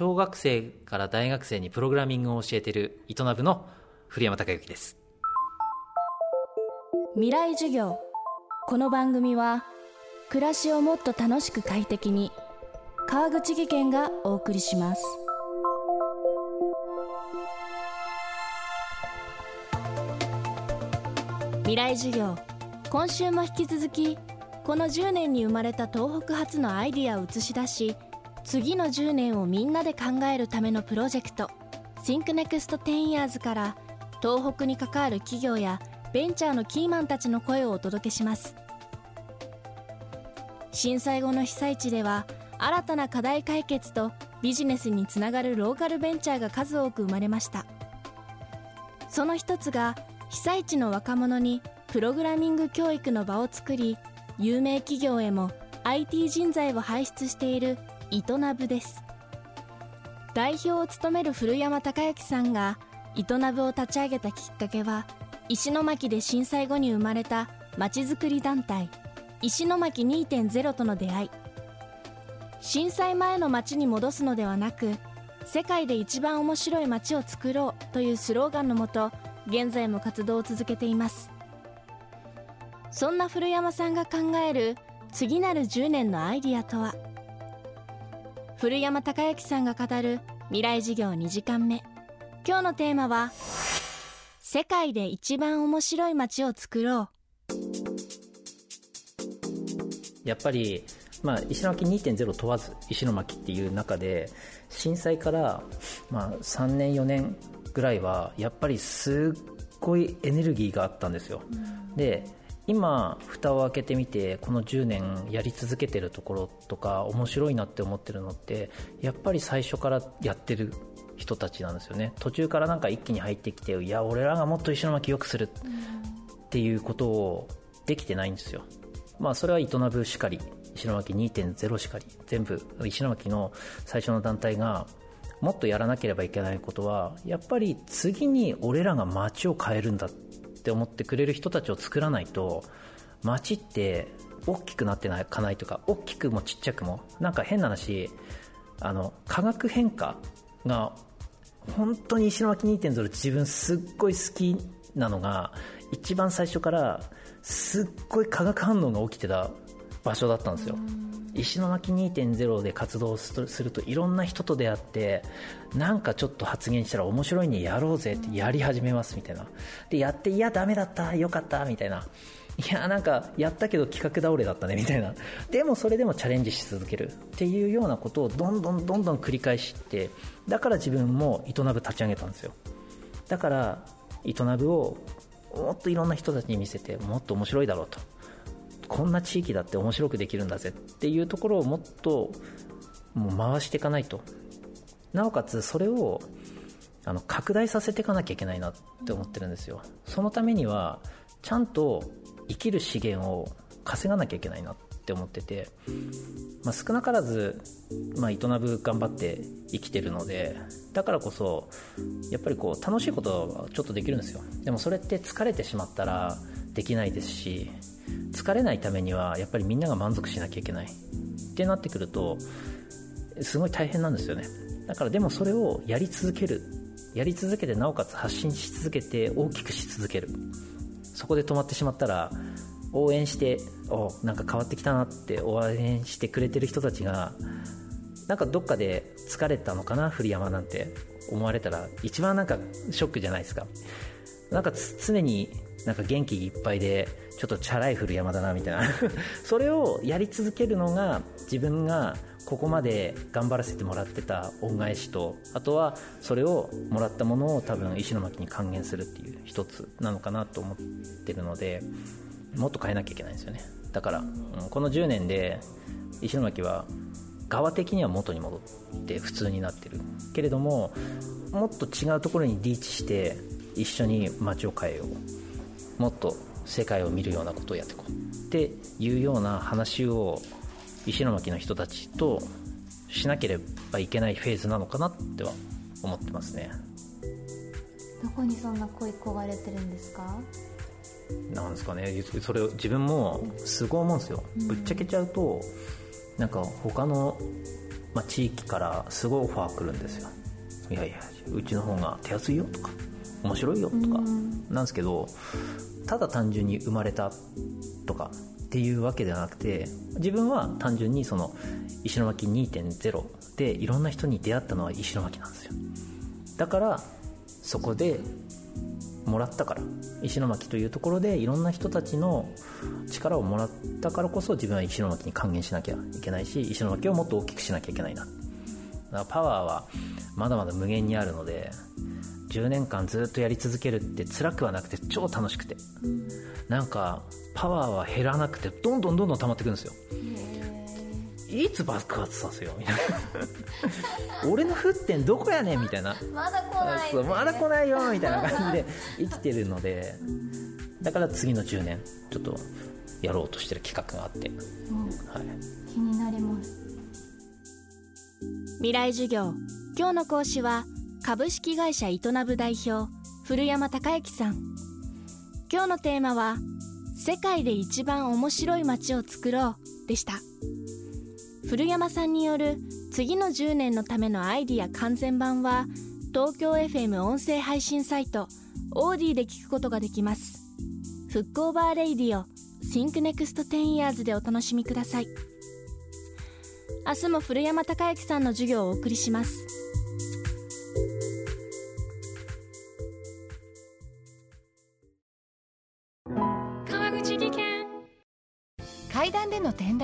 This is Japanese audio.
小学生から大学生にプログラミングを教えているイトナブの古山孝之です。未来授業。この番組は暮らしをもっと楽しく快適に川口義賢がお送りします。未来授業。今週も引き続きこの10年に生まれた東北発のアイディアを映し出し次の10年をみんなで考えるためのプロジェクト ThinkNext10 Years から東北に関わる企業やベンチャーのキーマンたちの声をお届けします。震災後の被災地では新たな課題解決とビジネスにつながるローカルベンチャーが数多く生まれました。その一つが被災地の若者にプログラミング教育の場を作り有名企業へも IT 人材を輩出しているイトナブです。代表を務める古山孝之さんがイトナブを立ち上げたきっかけは石巻で震災後に生まれたまちづくり団体石巻2.0との出会い。震災前の街に戻すのではなく世界で一番面白い街を作ろうというスローガンのもと現在も活動を続けています。そんな古山さんが考える次なる10年のアイディアとは？古山孝之さんが語る未来事業2時間目。今日のテーマは世界で一番面白い街を作ろう。やっぱり、まあ、石巻2.0問わず石巻っていう中で震災から、まあ、3年4年ぐらいはやっぱりすっごいエネルギーがあったんですよ、うん、で今蓋を開けてみてこの10年やり続けてるところとか面白いなって思ってるのってやっぱり最初からやってる人たちなんですよね。途中からなんか一気に入ってきていや俺らがもっと石巻よくするっていうことをできてないんですよ。まあそれは営ぶしかり石巻2.0しかり全部石巻の最初の団体がもっとやらなければいけないことはやっぱり次に俺らが街を変えるんだっって思ってくれる人たちを作らないと街って大きくなっていかないとか大きくもちっちゃくもなんか変な話あの化学変化が本当に石巻2.0自分すっごい好きなのが一番最初からすっごい化学反応が起きてた場所だったんですよ。石巻2.0で活動するといろんな人と出会ってなんかちょっと発言したら面白いねやろうぜってやり始めますみたいな。でやっていやダメだったよかったみたいな。いやなんかやったけど企画倒れだったねみたいな。でもそれでもチャレンジし続ける。っていうようなことをどんどんどんどん繰り返してだから自分もイトナブ立ち上げたんですよ。だからイトナブをもっといろんな人たちに見せてもっと面白いだろうと。こんな地域だって面白くできるんだぜっていうところをもっともう回していかないと。なおかつそれをあの拡大させていかなきゃいけないなって思ってるんですよ。そのためにはちゃんと生きる資源を稼がなきゃいけないなって思ってて、まあ、少なからず、まあ、営ぶ頑張って生きてるのでだからこそやっぱりこう楽しいことはちょっとできるんですよ。でもそれって疲れてしまったらできないですし疲れないためにはやっぱりみんなが満足しなきゃいけないってなってくるとすごい大変なんですよね。だからでもそれをやり続ける。やり続けてなおかつ発信し続けて大きくし続ける。そこで止まってしまったら応援しておなんか変わってきたなって応援してくれてる人たちがなんかどっかで疲れたのかな栗山なんて思われたら一番なんかショックじゃないですか。なんか常になんか元気いっぱいでちょっとチャラい古山だなみたいな。それをやり続けるのが自分がここまで頑張らせてもらってた恩返しとあとはそれをもらったものを多分石巻に還元するっていう一つなのかなと思ってるのでもっと変えなきゃいけないんですよね。だから、うん、この10年で石巻は側的には元に戻って普通になってるけれどももっと違うところにリーチして一緒に街を変えよう。もっと世界を見るようなことをやっていこうっていうような話を石巻の人たちとしなければいけないフェーズなのかなっては思ってますね。どこにそんな恋焦がれてるんですか？なんですかね。それを自分もすごい思うんですよ、ぶっちゃけちゃうとなんか他のまあ、地域からすごいオファー来るんですよ。いやいやうちの方が手厚いよとか面白いよとかなんですけどただ単純に生まれたとかっていうわけではなくて自分は単純にその石巻2.0でいろんな人に出会ったのは石巻なんですよ。だからそこでもらったから石巻というところでいろんな人たちの力をもらったからこそ自分は石巻に還元しなきゃいけないし石巻をもっと大きくしなきゃいけないな。だからパワーはまだまだ無限にあるので10年間ずっとやり続けるって辛くはなくて超楽しくて。なんかパワーは減らなくてどんどんどんどん溜まってくるんですよ。いつ爆発させよう？みたいな。俺の沸点どこやねん？みたいな。まだ来ないそうまだ来ないよみたいな感じで 生きてるので。だから次の10年ちょっとやろうとしてる企画があって、うん。はい、気になります。未来授業。今日の講師は株式会社営ぶ代表古山孝之さん。今日のテーマは世界で一番面白い街を作ろうでした。古山さんによる次の10年のためのアイディア完全版は東京 FM 音声配信サイトオーディで聞くことができます。フックオーバーレイディオ Think Next 10 Years でお楽しみください。明日も古山孝之さんの授業をお送りします。